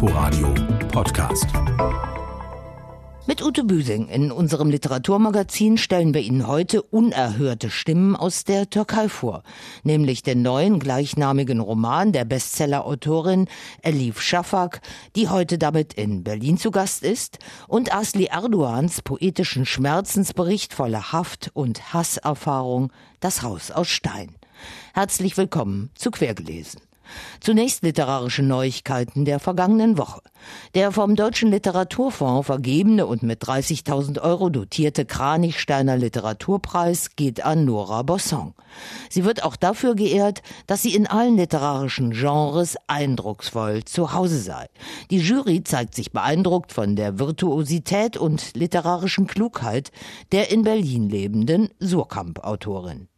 Inforadio Podcast. Mit Ute Büsing in unserem Literaturmagazin stellen wir Ihnen heute unerhörte Stimmen aus der Türkei vor, nämlich den neuen gleichnamigen Roman der Bestsellerautorin Elif Shafak, die heute damit in Berlin zu Gast ist, und Asli Erdogans poetischen Schmerzensbericht voller Haft und Hasserfahrung Das Haus aus Stein. Herzlich willkommen zu Quergelesen. Zunächst literarische Neuigkeiten der vergangenen Woche. Der vom Deutschen Literaturfonds vergebene und mit 30.000 Euro dotierte Kranichsteiner Literaturpreis geht an Nora Bosson. Sie wird auch dafür geehrt, dass sie in allen literarischen Genres eindrucksvoll zu Hause sei. Die Jury zeigt sich beeindruckt von der Virtuosität und literarischen Klugheit der in Berlin lebenden Surkamp-Autorin.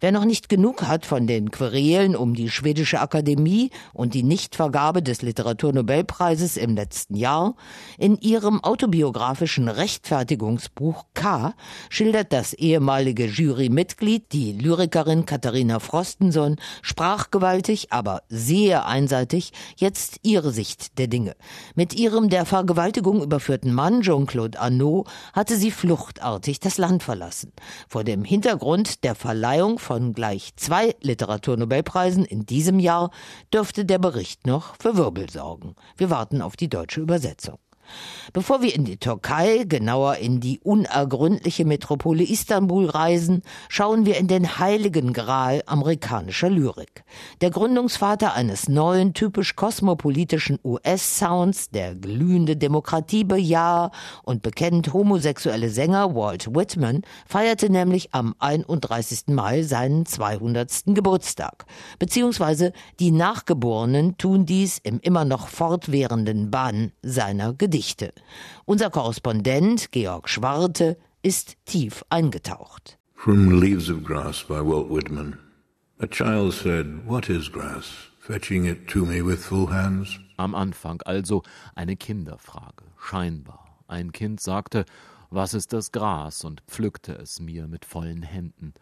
Wer noch nicht genug hat von den Querelen um die schwedische Akademie und die Nichtvergabe des Literaturnobelpreises im letzten Jahr, in ihrem autobiografischen Rechtfertigungsbuch K schildert das ehemalige Jurymitglied, die Lyrikerin Katharina Frostenson, sprachgewaltig, aber sehr einseitig jetzt ihre Sicht der Dinge. Mit ihrem der Vergewaltigung überführten Mann Jean-Claude Arnaud hatte sie fluchtartig das Land verlassen. Vor dem Hintergrund der Verleihung Verleihung von gleich zwei Literaturnobelpreisen in diesem Jahr dürfte der Bericht noch für Wirbel sorgen. Wir warten auf die deutsche Übersetzung. Bevor wir in die Türkei, genauer in die unergründliche Metropole Istanbul reisen, schauen wir in den heiligen Gral amerikanischer Lyrik. Der Gründungsvater eines neuen, typisch kosmopolitischen US-Sounds, der glühende Demokratiebejahr und bekennt homosexuelle Sänger Walt Whitman, feierte nämlich am 31. Mai seinen 200. Geburtstag. Beziehungsweise die Nachgeborenen tun dies im immer noch fortwährenden Bann seiner Gedichte. Unser Korrespondent Georg Schwarte ist tief eingetaucht. From Leaves of Grass by Walt Whitman. A child said, What is grass? Fetching it to me with full hands. Am Anfang also eine Kinderfrage, scheinbar. Ein Kind sagte, was ist das Gras und pflückte es mir mit vollen Händen.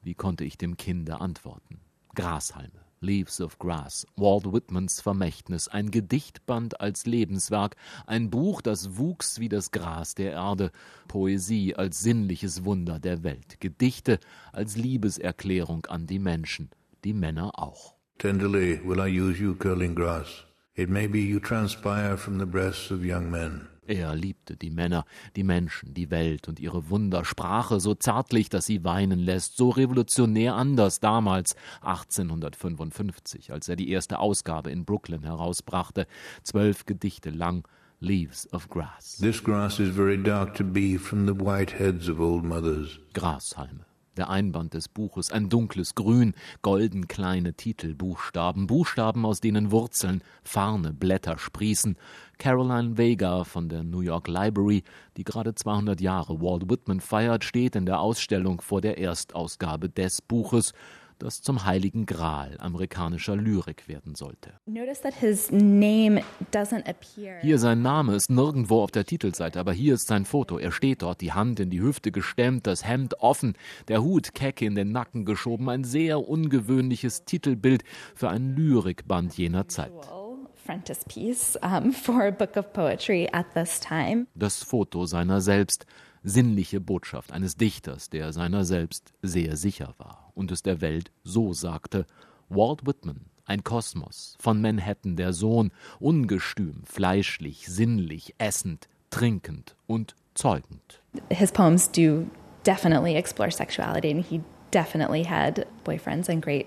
Wie konnte ich dem Kinde antworten? Grashalme. Leaves of Grass, Walt Whitmans Vermächtnis, ein Gedichtband als Lebenswerk, ein Buch, das wuchs wie das Gras der Erde, Poesie als sinnliches Wunder der Welt, Gedichte als Liebeserklärung an die Menschen, die Männer auch. Tenderly will I use you, curling grass. It may be you transpire from the breasts of young men. Er liebte die Männer, die Menschen, die Welt und ihre Wundersprache so zärtlich, dass sie weinen lässt, so revolutionär anders damals, 1855, als er die erste Ausgabe in Brooklyn herausbrachte, zwölf Gedichte lang, Leaves of Grass. This grass is very dark to be from the white heads of old mothers. Grashalme der Einband des Buches, ein dunkles Grün, golden kleine Titelbuchstaben, Buchstaben, aus denen Wurzeln, Farne, Blätter sprießen. Caroline Vega von der New York Library, die gerade 200 Jahre Walt Whitman feiert, steht in der Ausstellung vor der Erstausgabe des Buches das zum heiligen Gral amerikanischer Lyrik werden sollte. Hier sein Name ist nirgendwo auf der Titelseite, aber hier ist sein Foto. Er steht dort, die Hand in die Hüfte gestemmt, das Hemd offen, der Hut keck in den Nacken geschoben, ein sehr ungewöhnliches Titelbild für ein Lyrikband jener Zeit. Das Foto seiner selbst sinnliche Botschaft eines Dichters, der seiner selbst sehr sicher war und es der Welt so sagte: Walt Whitman, ein Kosmos, von Manhattan der Sohn, ungestüm, fleischlich, sinnlich, essend, trinkend und zeugend. His poems do definitely explore sexuality and he definitely had boyfriends and great.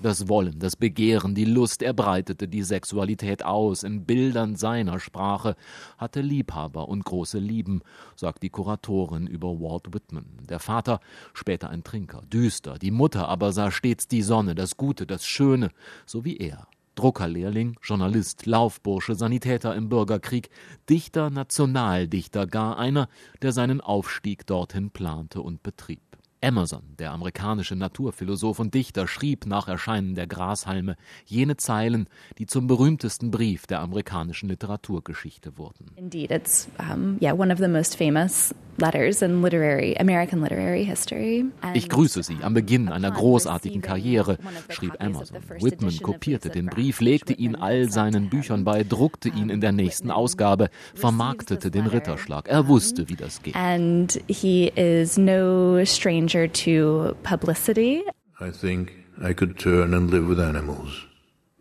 Das Wollen, das Begehren, die Lust, er breitete die Sexualität aus in Bildern seiner Sprache, hatte Liebhaber und große Lieben, sagt die Kuratorin über Walt Whitman. Der Vater, später ein Trinker, düster, die Mutter aber sah stets die Sonne, das Gute, das Schöne, so wie er. Druckerlehrling, Journalist, Laufbursche, Sanitäter im Bürgerkrieg, Dichter, Nationaldichter, gar einer, der seinen Aufstieg dorthin plante und betrieb. Emerson, der amerikanische Naturphilosoph und Dichter, schrieb nach Erscheinen der Grashalme jene Zeilen, die zum berühmtesten Brief der amerikanischen Literaturgeschichte wurden. Indeed, it's um, yeah one of the most famous letters in literary American literary history. Ich grüße Sie am Beginn einer großartigen Karriere, schrieb Emerson. Whitman kopierte den Brief, legte ihn all seinen Büchern bei, druckte ihn in der nächsten Ausgabe, vermarktete den Ritterschlag. Er wusste, wie das geht. And he is no stranger stranger to publicity. I think I could turn and live with animals.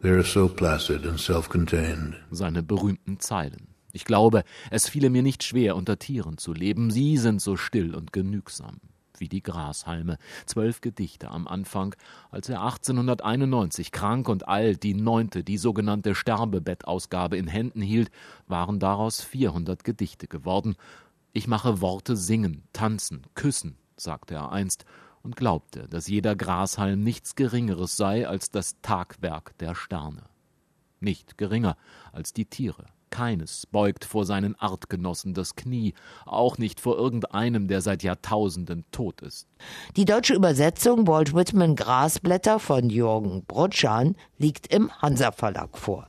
They are so placid and self-contained. Seine berühmten Zeilen. Ich glaube, es fiele mir nicht schwer, unter Tieren zu leben. Sie sind so still und genügsam wie die Grashalme. Zwölf Gedichte am Anfang, als er 1891 krank und alt die neunte, die sogenannte Sterbebettausgabe in Händen hielt, waren daraus 400 Gedichte geworden. Ich mache Worte singen, tanzen, küssen, sagte er einst und glaubte, dass jeder Grashalm nichts Geringeres sei als das Tagwerk der Sterne. Nicht geringer als die Tiere. Keines beugt vor seinen Artgenossen das Knie, auch nicht vor irgendeinem, der seit Jahrtausenden tot ist. Die deutsche Übersetzung Walt Whitman Grasblätter von Jürgen Brotschan liegt im Hansa Verlag vor.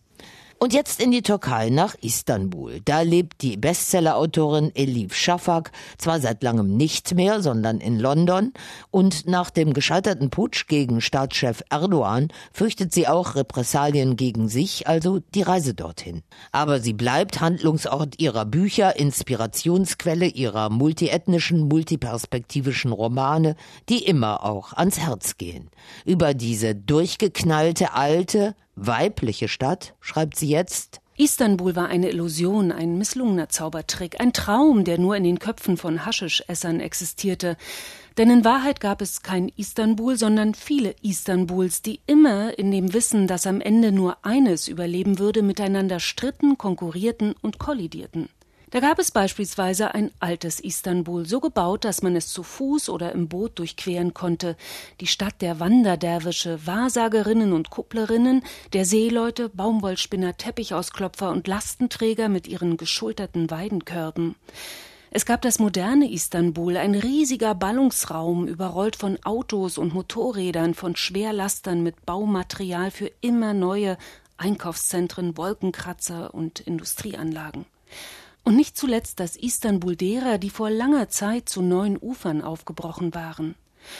Und jetzt in die Türkei nach Istanbul. Da lebt die Bestsellerautorin Elif Shafak zwar seit langem nicht mehr, sondern in London. Und nach dem gescheiterten Putsch gegen Staatschef Erdogan fürchtet sie auch Repressalien gegen sich, also die Reise dorthin. Aber sie bleibt Handlungsort ihrer Bücher, Inspirationsquelle ihrer multiethnischen, multiperspektivischen Romane, die immer auch ans Herz gehen. Über diese durchgeknallte alte, weibliche Stadt, schreibt sie jetzt, Istanbul war eine Illusion, ein misslungener Zaubertrick, ein Traum, der nur in den Köpfen von Haschischessern existierte. Denn in Wahrheit gab es kein Istanbul, sondern viele Istanbuls, die immer in dem Wissen, dass am Ende nur eines überleben würde, miteinander stritten, konkurrierten und kollidierten. Da gab es beispielsweise ein altes Istanbul, so gebaut, dass man es zu Fuß oder im Boot durchqueren konnte, die Stadt der Wanderderwische, Wahrsagerinnen und Kupplerinnen, der Seeleute, Baumwollspinner, Teppichausklopfer und Lastenträger mit ihren geschulterten Weidenkörben. Es gab das moderne Istanbul, ein riesiger Ballungsraum, überrollt von Autos und Motorrädern, von Schwerlastern mit Baumaterial für immer neue Einkaufszentren, Wolkenkratzer und Industrieanlagen. Und nicht zuletzt das Istanbul derer, die vor langer Zeit zu neuen Ufern aufgebrochen waren.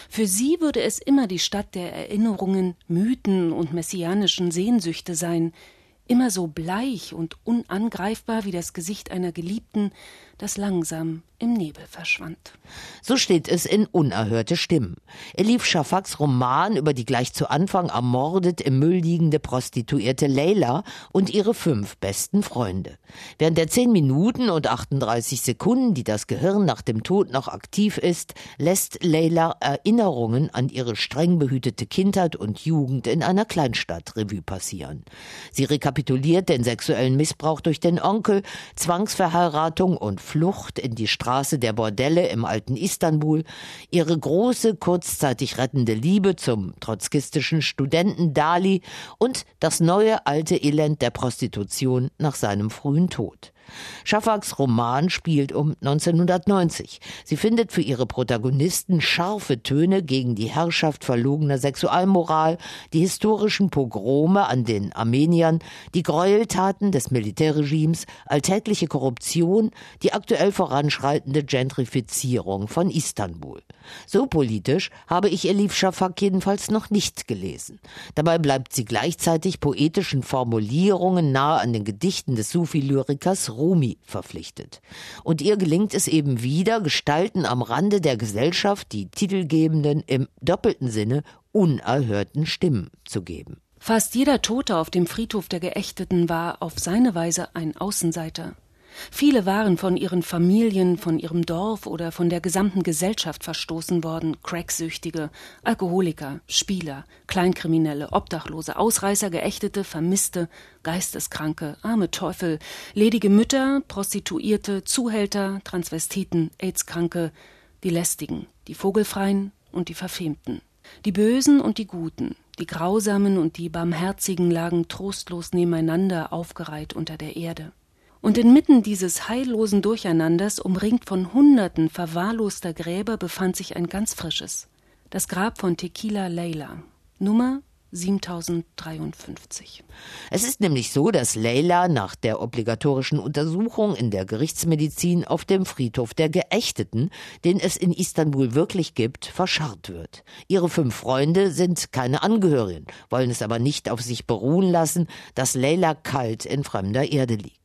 Für sie würde es immer die Stadt der Erinnerungen, Mythen und messianischen Sehnsüchte sein, immer so bleich und unangreifbar wie das Gesicht einer Geliebten, das langsam im Nebel verschwand. So steht es in Unerhörte Stimmen. Elif Shafaks Roman über die gleich zu Anfang ermordet im Müll liegende Prostituierte Leila und ihre fünf besten Freunde. Während der zehn Minuten und 38 Sekunden, die das Gehirn nach dem Tod noch aktiv ist, lässt Leila Erinnerungen an ihre streng behütete Kindheit und Jugend in einer Kleinstadt Revue passieren. Sie rekapituliert den sexuellen Missbrauch durch den Onkel, Zwangsverheiratung und Flucht in die Straße der Bordelle im alten Istanbul, ihre große, kurzzeitig rettende Liebe zum trotzkistischen Studenten Dali und das neue alte Elend der Prostitution nach seinem frühen Tod. Schafaks Roman spielt um 1990. Sie findet für ihre Protagonisten scharfe Töne gegen die Herrschaft verlogener Sexualmoral, die historischen Pogrome an den Armeniern, die Gräueltaten des Militärregimes, alltägliche Korruption, die aktuell voranschreitende Gentrifizierung von Istanbul. So politisch habe ich Elif Shafak jedenfalls noch nicht gelesen. Dabei bleibt sie gleichzeitig poetischen Formulierungen nahe an den Gedichten des Sufi-Lyrikers Rumi verpflichtet. Und ihr gelingt es eben wieder, Gestalten am Rande der Gesellschaft, die titelgebenden im doppelten Sinne unerhörten Stimmen zu geben. Fast jeder Tote auf dem Friedhof der Geächteten war auf seine Weise ein Außenseiter. Viele waren von ihren Familien, von ihrem Dorf oder von der gesamten Gesellschaft verstoßen worden, Cracksüchtige, Alkoholiker, Spieler, Kleinkriminelle, Obdachlose, Ausreißer, Geächtete, Vermisste, Geisteskranke, arme Teufel, ledige Mütter, Prostituierte, Zuhälter, Transvestiten, Aidskranke, die Lästigen, die Vogelfreien und die Verfemten. Die Bösen und die Guten, die Grausamen und die Barmherzigen lagen trostlos nebeneinander aufgereiht unter der Erde. Und inmitten dieses heillosen Durcheinanders, umringt von Hunderten verwahrloster Gräber, befand sich ein ganz frisches. Das Grab von Tequila Leila, Nummer 7053. Es ist nämlich so, dass Leila nach der obligatorischen Untersuchung in der Gerichtsmedizin auf dem Friedhof der Geächteten, den es in Istanbul wirklich gibt, verscharrt wird. Ihre fünf Freunde sind keine Angehörigen, wollen es aber nicht auf sich beruhen lassen, dass Leila kalt in fremder Erde liegt.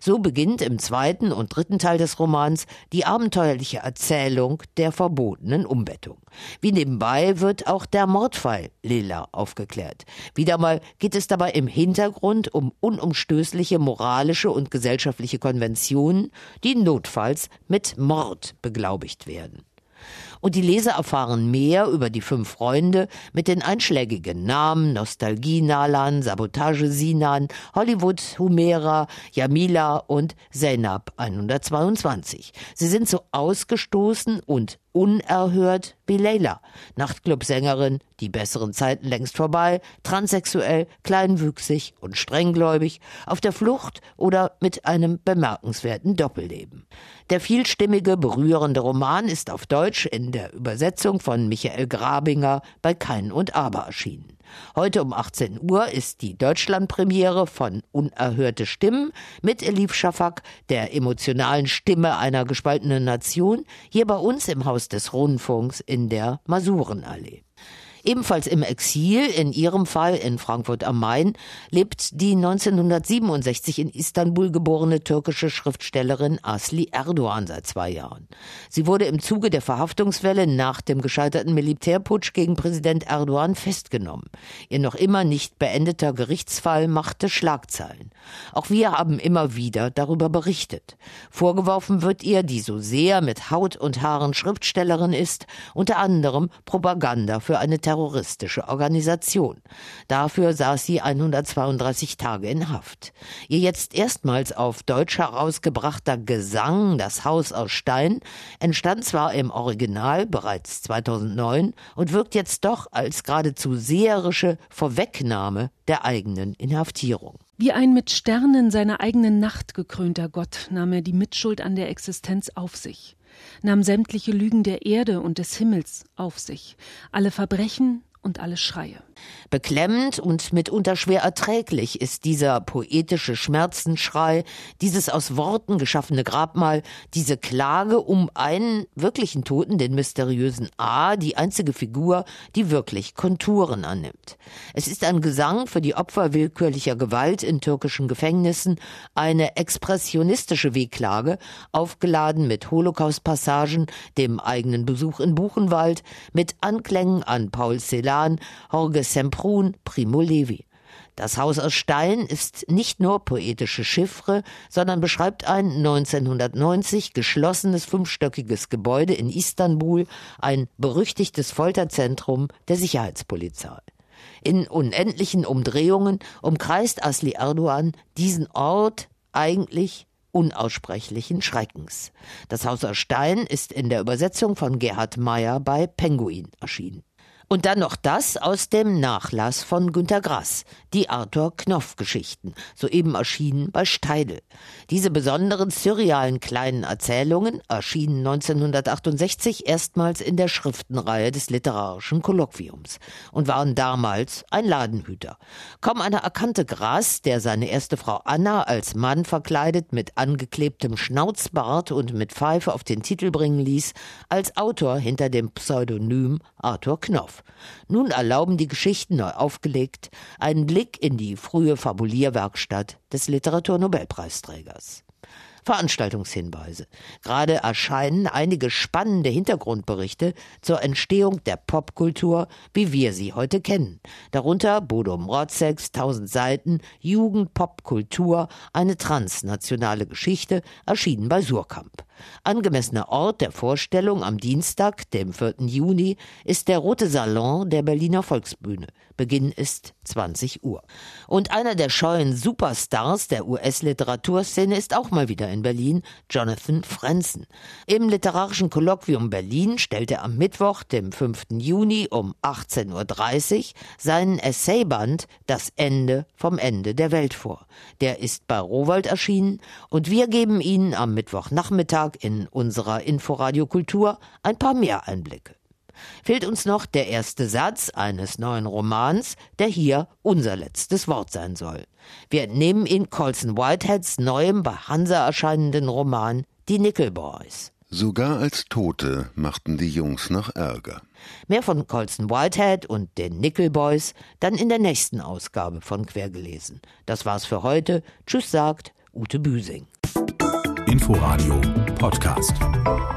So beginnt im zweiten und dritten Teil des Romans die abenteuerliche Erzählung der verbotenen Umbettung. Wie nebenbei wird auch der Mordfall Lila aufgeklärt. Wieder mal geht es dabei im Hintergrund um unumstößliche moralische und gesellschaftliche Konventionen, die notfalls mit Mord beglaubigt werden. Und die Leser erfahren mehr über die fünf Freunde mit den einschlägigen Namen Nostalgie Nalan, Sabotage Sinan, Hollywood Humera, Yamila und Zainab 122. Sie sind so ausgestoßen und unerhört wie Leila, Nachtclubsängerin, die besseren Zeiten längst vorbei, transsexuell, kleinwüchsig und strenggläubig, auf der Flucht oder mit einem bemerkenswerten Doppelleben. Der vielstimmige, berührende Roman ist auf Deutsch in der Übersetzung von Michael Grabinger bei Kein und Aber erschienen. Heute um 18 Uhr ist die Deutschlandpremiere von Unerhörte Stimmen mit Elif Schafak, der emotionalen Stimme einer gespaltenen Nation, hier bei uns im Haus des Rundfunks in der Masurenallee. Ebenfalls im Exil, in ihrem Fall in Frankfurt am Main, lebt die 1967 in Istanbul geborene türkische Schriftstellerin Asli Erdogan seit zwei Jahren. Sie wurde im Zuge der Verhaftungswelle nach dem gescheiterten Militärputsch gegen Präsident Erdogan festgenommen. Ihr noch immer nicht beendeter Gerichtsfall machte Schlagzeilen. Auch wir haben immer wieder darüber berichtet. Vorgeworfen wird ihr, die so sehr mit Haut und Haaren Schriftstellerin ist, unter anderem Propaganda für eine terroristische Organisation. Dafür saß sie 132 Tage in Haft. Ihr jetzt erstmals auf Deutsch herausgebrachter Gesang, das Haus aus Stein, entstand zwar im Original bereits 2009 und wirkt jetzt doch als geradezu seherische Vorwegnahme der eigenen Inhaftierung. Wie ein mit Sternen seiner eigenen Nacht gekrönter Gott nahm er die Mitschuld an der Existenz auf sich nahm sämtliche Lügen der Erde und des Himmels auf sich, alle Verbrechen und alle Schreie. Beklemmend und mitunter schwer erträglich ist dieser poetische Schmerzenschrei, dieses aus Worten geschaffene Grabmal, diese Klage um einen wirklichen Toten, den mysteriösen A, die einzige Figur, die wirklich Konturen annimmt. Es ist ein Gesang für die Opfer willkürlicher Gewalt in türkischen Gefängnissen, eine expressionistische Wehklage, aufgeladen mit Holocaust-Passagen, dem eigenen Besuch in Buchenwald, mit Anklängen an Paul Celan, Jorge Semprun, Primo Levi. Das Haus aus Stein ist nicht nur poetische Chiffre, sondern beschreibt ein 1990 geschlossenes fünfstöckiges Gebäude in Istanbul, ein berüchtigtes Folterzentrum der Sicherheitspolizei. In unendlichen Umdrehungen umkreist Asli Erdogan diesen Ort eigentlich unaussprechlichen Schreckens. Das Haus aus Stein ist in der Übersetzung von Gerhard Meyer bei Penguin erschienen. Und dann noch das aus dem Nachlass von Günter Grass, die Arthur Knopf Geschichten, soeben erschienen bei Steidel. Diese besonderen surrealen kleinen Erzählungen erschienen 1968 erstmals in der Schriftenreihe des literarischen Kolloquiums und waren damals ein Ladenhüter. Kaum einer erkannte Grass, der seine erste Frau Anna als Mann verkleidet mit angeklebtem Schnauzbart und mit Pfeife auf den Titel bringen ließ, als Autor hinter dem Pseudonym Arthur Knopf. Nun erlauben die Geschichten neu aufgelegt einen Blick in die frühe Fabulierwerkstatt des Literaturnobelpreisträgers. Veranstaltungshinweise. Gerade erscheinen einige spannende Hintergrundberichte zur Entstehung der Popkultur, wie wir sie heute kennen. Darunter Bodo Mrotzeks 1000 Seiten Jugend Popkultur, eine transnationale Geschichte, erschienen bei Surkamp. Angemessener Ort der Vorstellung am Dienstag, dem 4. Juni, ist der Rote Salon der Berliner Volksbühne. Beginn ist 20 Uhr. Und einer der scheuen Superstars der US-Literaturszene ist auch mal wieder in Berlin, Jonathan Frenzen. Im Literarischen Kolloquium Berlin stellt er am Mittwoch, dem 5. Juni um 18.30 Uhr seinen Essayband Das Ende vom Ende der Welt vor. Der ist bei Rowold erschienen und wir geben Ihnen am Mittwochnachmittag in unserer Inforadio Kultur ein paar mehr Einblicke. Fehlt uns noch der erste Satz eines neuen Romans, der hier unser letztes Wort sein soll. Wir entnehmen ihn Colson Whiteheads neuem bei Hansa erscheinenden Roman Die Nickel Boys. Sogar als Tote machten die Jungs noch Ärger. Mehr von Colson Whitehead und den Nickel Boys dann in der nächsten Ausgabe von Quergelesen. Das war's für heute. Tschüss sagt Ute Büsing. Inforadio Podcast.